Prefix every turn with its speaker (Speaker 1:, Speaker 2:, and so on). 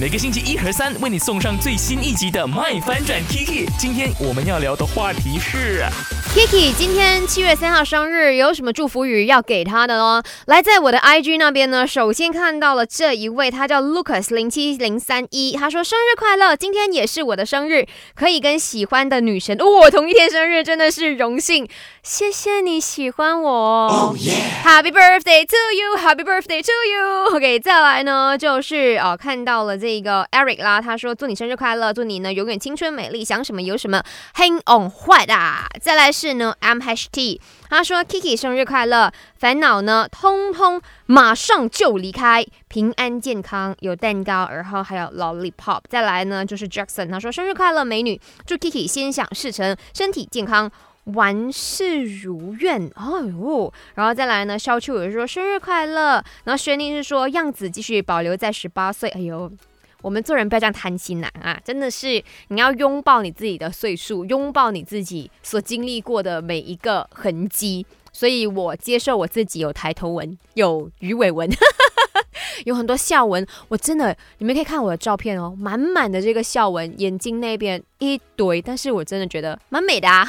Speaker 1: 每个星期一和三为你送上最新一集的《麦翻转 Kiki》。今天我们要聊的话题是。
Speaker 2: Kiki 今天七月三号生日，有什么祝福语要给他的呢？来，在我的 IG 那边呢，首先看到了这一位，他叫 Lucas 零七零三一，他说生日快乐，今天也是我的生日，可以跟喜欢的女神哦同一天生日，真的是荣幸，谢谢你喜欢我，Happy birthday to you，Happy birthday to you。OK，再来呢，就是哦看到了这个 Eric 啦，他说祝你生日快乐，祝你呢永远青春美丽，想什么有什么，Hang on 坏的，再来是。是呢，M H T，他说 Kiki 生日快乐，烦恼呢，通通马上就离开，平安健康，有蛋糕，然后还有 Lollipop，再来呢就是 Jackson，他说生日快乐，美女，祝 Kiki 心想事成，身体健康，万事如愿，哦哟，然后再来呢，肖秋也是说生日快乐，然后轩宁是说样子继续保留在十八岁，哎呦。我们做人不要这样贪心呐啊！真的是你要拥抱你自己的岁数，拥抱你自己所经历过的每一个痕迹。所以我接受我自己有抬头纹，有鱼尾纹，有很多笑纹。我真的，你们可以看我的照片哦，满满的这个笑纹，眼睛那边一堆。但是我真的觉得蛮美的啊。